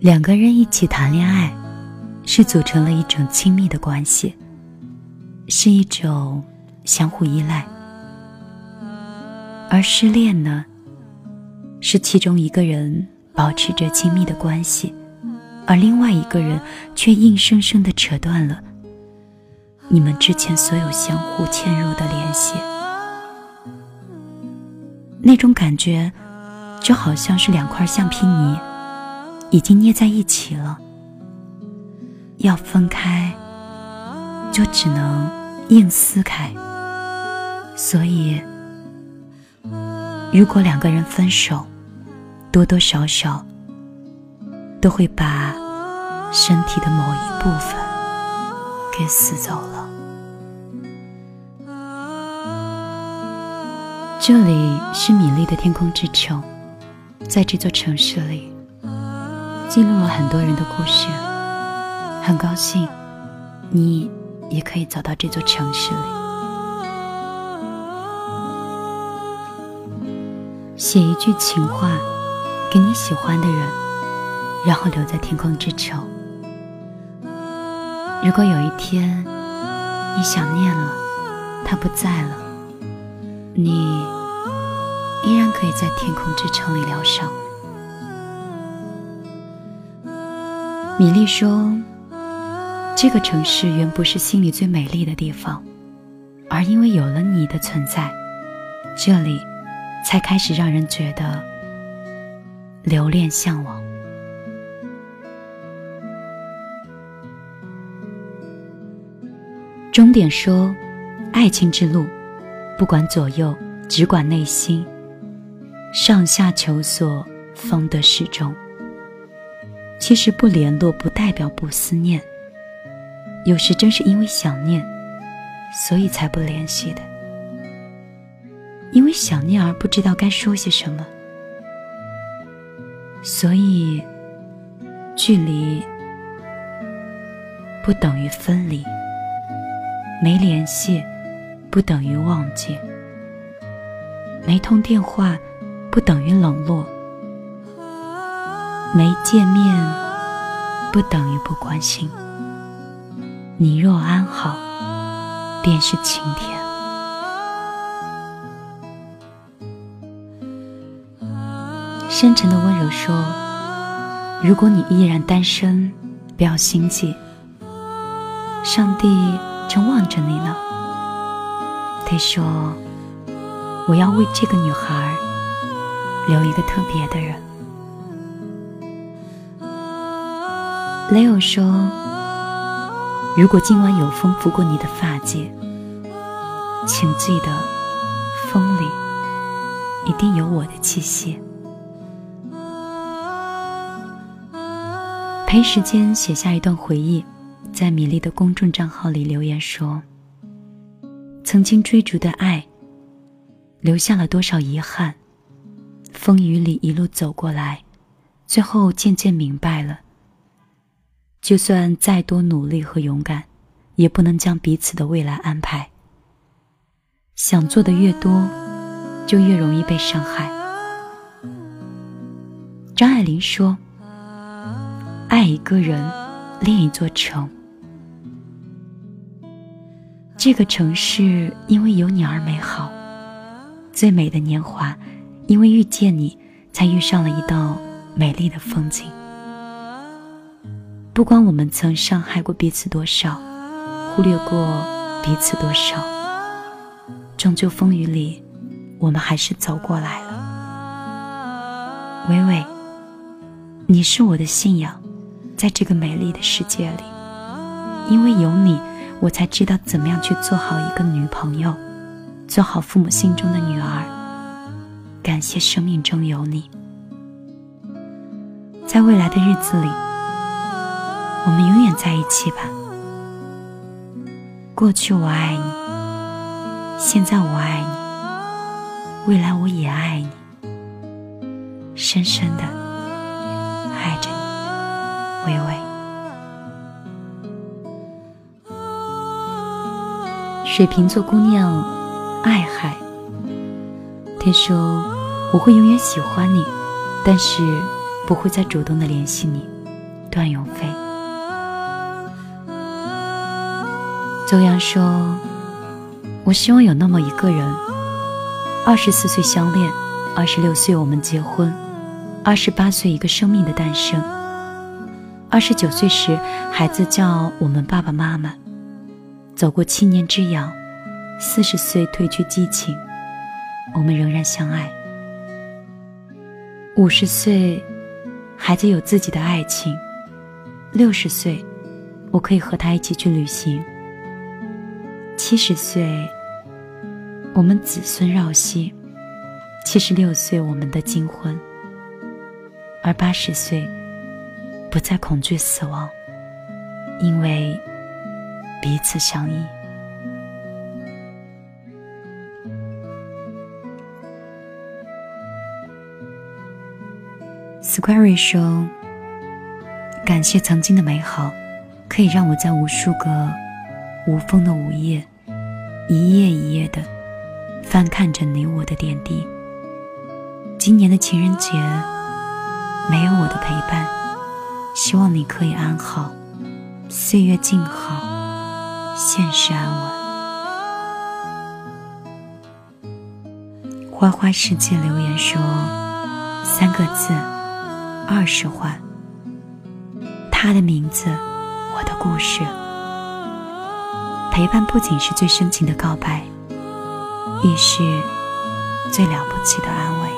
两个人一起谈恋爱，是组成了一种亲密的关系，是一种相互依赖；而失恋呢，是其中一个人保持着亲密的关系，而另外一个人却硬生生的扯断了你们之前所有相互嵌入的联系。那种感觉，就好像是两块橡皮泥。已经捏在一起了，要分开，就只能硬撕开。所以，如果两个人分手，多多少少都会把身体的某一部分给撕走了。这里是米粒的天空之城，在这座城市里。记录了很多人的故事，很高兴，你也可以走到这座城市里。写一句情话给你喜欢的人，然后留在天空之城。如果有一天你想念了，他不在了，你依然可以在天空之城里疗伤。米莉说：“这个城市原不是心里最美丽的地方，而因为有了你的存在，这里才开始让人觉得留恋向往。”终点说：“爱情之路，不管左右，只管内心，上下求索，方得始终。”其实不联络不代表不思念，有时正是因为想念，所以才不联系的。因为想念而不知道该说些什么，所以距离不等于分离，没联系不等于忘记，没通电话不等于冷落。没见面，不等于不关心。你若安好，便是晴天。深沉的温柔说：“如果你依然单身，不要心悸。上帝正望着你呢。”他说：“我要为这个女孩留一个特别的人。” Leo 说：“如果今晚有风拂过你的发髻，请记得，风里一定有我的气息。”陪时间写下一段回忆，在米粒的公众账号里留言说：“曾经追逐的爱，留下了多少遗憾？风雨里一路走过来，最后渐渐明白了。”就算再多努力和勇敢，也不能将彼此的未来安排。想做的越多，就越容易被伤害。张爱玲说：“爱一个人，恋一座城。这个城市因为有你而美好，最美的年华，因为遇见你，才遇上了一道美丽的风景。”不管我们曾伤害过彼此多少，忽略过彼此多少，终究风雨里，我们还是走过来了。微微，你是我的信仰，在这个美丽的世界里，因为有你，我才知道怎么样去做好一个女朋友，做好父母心中的女儿。感谢生命中有你，在未来的日子里。我们永远在一起吧。过去我爱你，现在我爱你，未来我也爱你，深深的爱着你，微微。水瓶座姑娘，爱海。听说：“我会永远喜欢你，但是不会再主动的联系你。”段永飞。邹阳说：“我希望有那么一个人，二十四岁相恋，二十六岁我们结婚，二十八岁一个生命的诞生，二十九岁时孩子叫我们爸爸妈妈，走过七年之痒，四十岁褪去激情，我们仍然相爱。五十岁，孩子有自己的爱情，六十岁，我可以和他一起去旅行。”七十岁，我们子孙绕膝；七十六岁，我们的金婚；而八十岁，不再恐惧死亡，因为彼此相依。Squarey 说：“感谢曾经的美好，可以让我在无数个无风的午夜。”一页一页的翻看着你我的点滴。今年的情人节没有我的陪伴，希望你可以安好，岁月静好，现实安稳。花花世界留言说三个字：二十环。他的名字，我的故事。陪伴不仅是最深情的告白，亦是最了不起的安慰。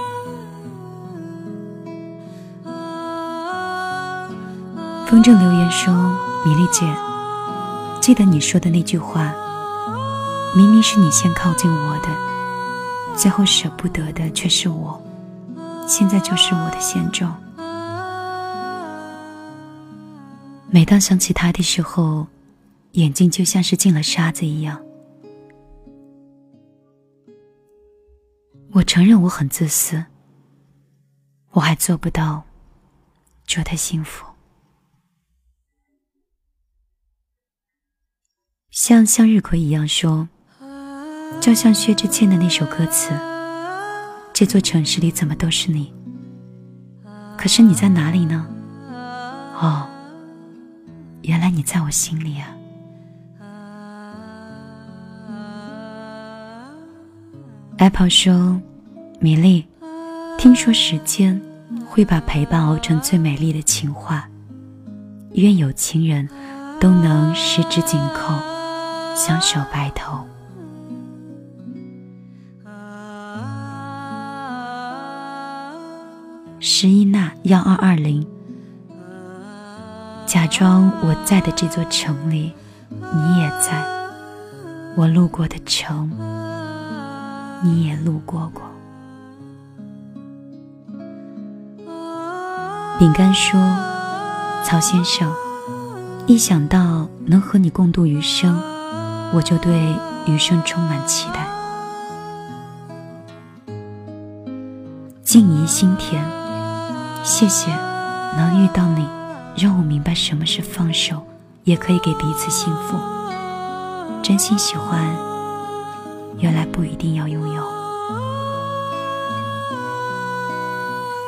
风筝留言说：“米粒姐，记得你说的那句话，明明是你先靠近我的，最后舍不得的却是我，现在就是我的现状。每当想起他的时候。”眼睛就像是进了沙子一样。我承认我很自私，我还做不到祝他幸福。像向日葵一样说，就像薛之谦的那首歌词：“这座城市里怎么都是你？可是你在哪里呢？哦，原来你在我心里啊。” Apple 说：“米粒，听说时间会把陪伴熬成最美丽的情话。愿有情人都能十指紧扣，相守白头。”十一娜幺二二零，假装我在的这座城里，你也在，我路过的城。你也路过过。饼干说：“曹先生，一想到能和你共度余生，我就对余生充满期待。”静怡心田，谢谢能遇到你，让我明白什么是放手，也可以给彼此幸福。真心喜欢。原来不一定要拥有。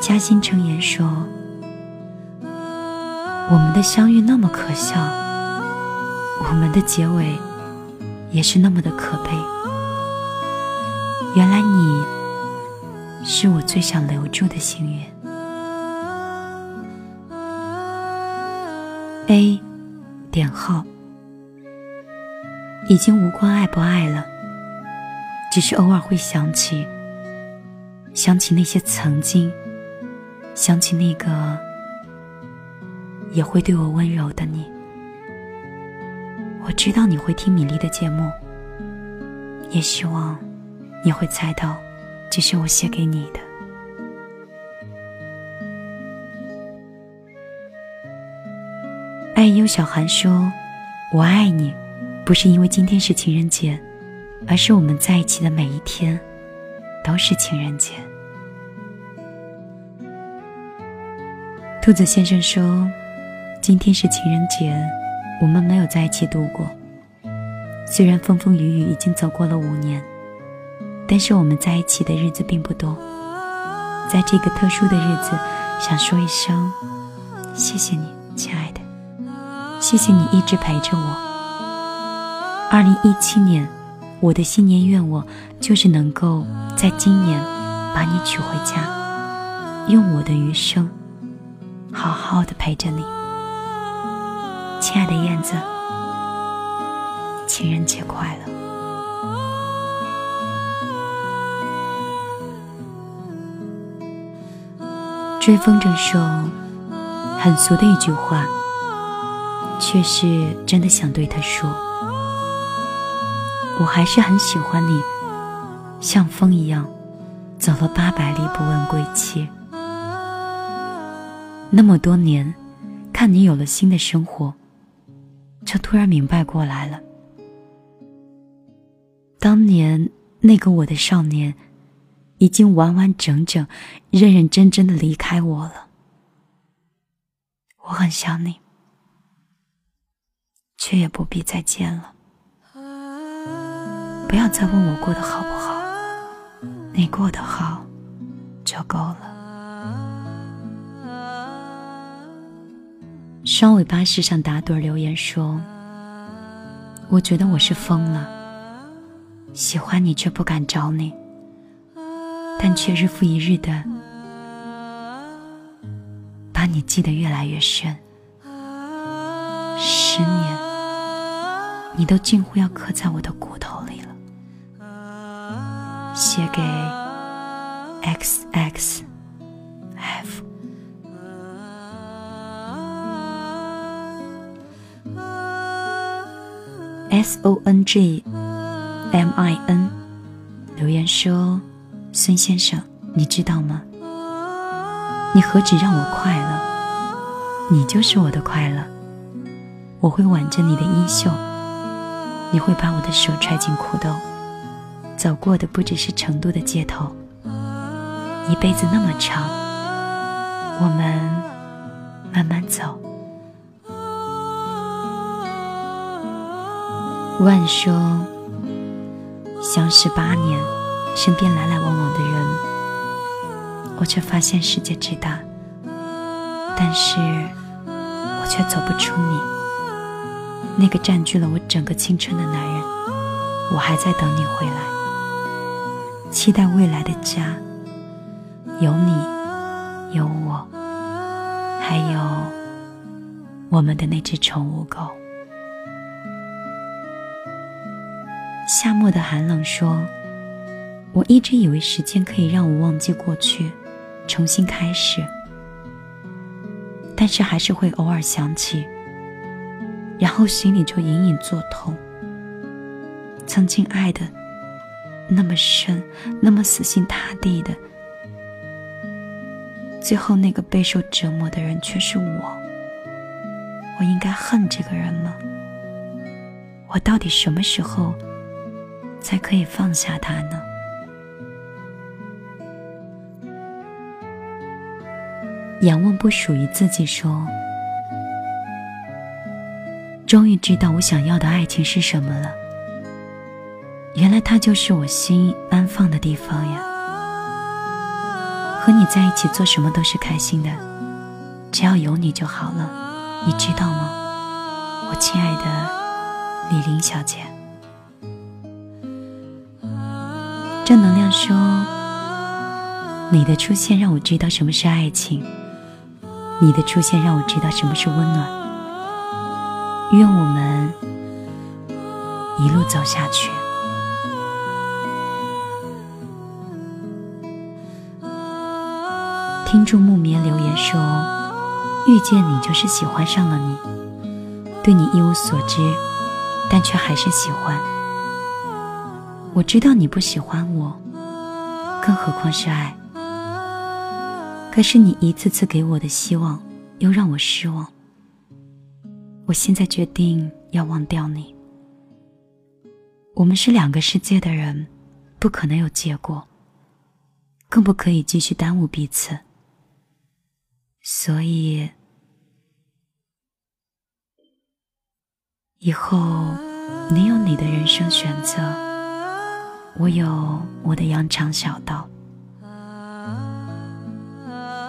嘉欣成言说：“我们的相遇那么可笑，我们的结尾也是那么的可悲。原来你是我最想留住的幸运。”A 点号已经无关爱不爱了。只是偶尔会想起，想起那些曾经，想起那个也会对我温柔的你。我知道你会听米粒的节目，也希望你会猜到，这是我写给你的。爱优小韩说：“我爱你，不是因为今天是情人节。”而是我们在一起的每一天，都是情人节。兔子先生说：“今天是情人节，我们没有在一起度过。虽然风风雨雨已经走过了五年，但是我们在一起的日子并不多。在这个特殊的日子，想说一声谢谢你。”亲爱的，谢谢你一直陪着我。二零一七年，我的新年愿望就是能够在今年把你娶回家，用我的余生好好的陪着你。亲爱的燕子，情人节快乐！追风筝说，很俗的一句话，却是真的想对他说。我还是很喜欢你，像风一样，走了八百里不问归期。那么多年，看你有了新的生活，就突然明白过来了，当年那个我的少年。已经完完整整、认认真真的离开我了。我很想你，却也不必再见了。不要再问我过得好不好，你过得好就够了。双尾巴士上打盹留言说：“我觉得我是疯了，喜欢你却不敢找你。”但却日复一日的把你记得越来越深，十年，你都近乎要刻在我的骨头里了。写给 X X F S O N G M I N 留言说。孙先生，你知道吗？你何止让我快乐，你就是我的快乐。我会挽着你的衣袖，你会把我的手揣进裤兜，走过的不只是成都的街头。一辈子那么长，我们慢慢走。万说，相识八年。身边来来往往的人，我却发现世界之大，但是我却走不出你。那个占据了我整个青春的男人，我还在等你回来，期待未来的家，有你，有我，还有我们的那只宠物狗。夏末的寒冷说。我一直以为时间可以让我忘记过去，重新开始，但是还是会偶尔想起，然后心里就隐隐作痛。曾经爱的那么深，那么死心塌地的，最后那个备受折磨的人却是我。我应该恨这个人吗？我到底什么时候才可以放下他呢？仰望不属于自己，说：“终于知道我想要的爱情是什么了。原来它就是我心安放的地方呀。和你在一起做什么都是开心的，只要有你就好了，你知道吗，我亲爱的李玲小姐？”正能量说：“你的出现让我知道什么是爱情。”你的出现让我知道什么是温暖。愿我们一路走下去。听众木棉留言说：“遇见你就是喜欢上了你，对你一无所知，但却还是喜欢。我知道你不喜欢我，更何况是爱。”可是你一次次给我的希望，又让我失望。我现在决定要忘掉你。我们是两个世界的人，不可能有结果，更不可以继续耽误彼此。所以以后你有你的人生选择，我有我的羊肠小道。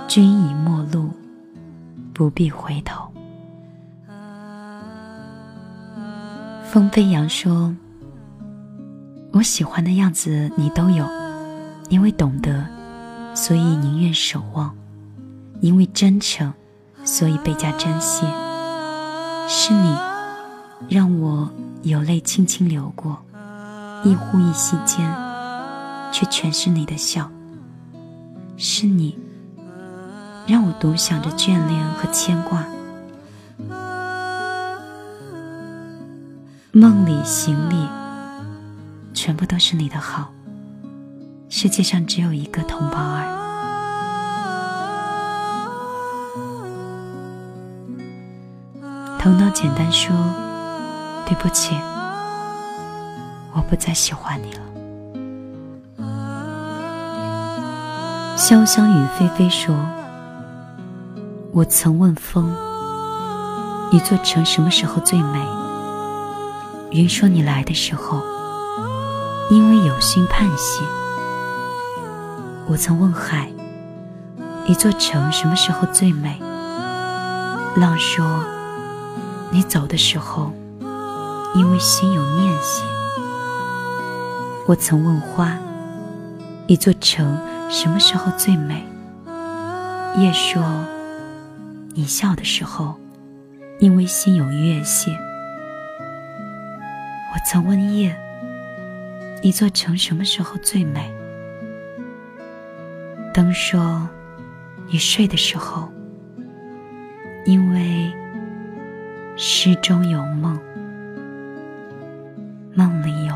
君已陌路，不必回头。风飞扬说。我喜欢的样子你都有，因为懂得，所以宁愿守望。因为真诚，所以倍加珍惜。是你，让我有泪轻轻流过，一呼一吸间，却全是你的笑。是你，让我独享着眷恋和牵挂。”梦里行里，全部都是你的好。世界上只有一个同胞儿。头脑简单说：“对不起，我不再喜欢你了。”潇湘雨霏霏说：“我曾问风，一座城什么时候最美？”云说：“你来的时候，因为有心盼兮。”我曾问海：“一座城什么时候最美？”浪说：“你走的时候，因为心有念想。”我曾问花：“一座城什么时候最美？”叶说：“你笑的时候，因为心有月谢。”我曾问夜：“一座城什么时候最美？”灯说：“你睡的时候，因为诗中有梦，梦里有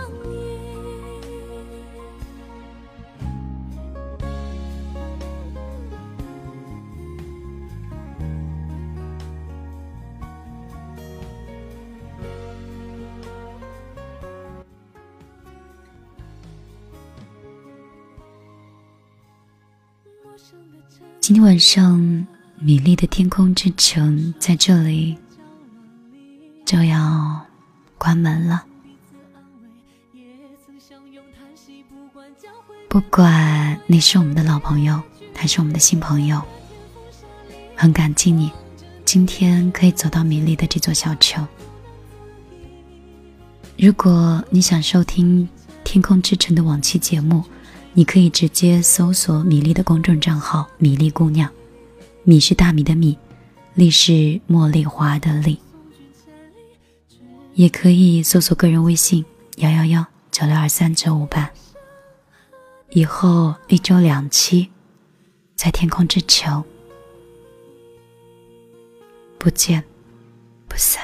今天晚上，米粒的天空之城在这里就要关门了。不管你是我们的老朋友，还是我们的新朋友，很感激你今天可以走到米粒的这座小城。如果你想收听《天空之城》的往期节目，你可以直接搜索米粒的公众账号“米粒姑娘”，米是大米的米，粒是茉莉花的粒。也可以搜索个人微信“幺幺幺九六二三九五八”。以后一周两期，在天空之球，不见不散。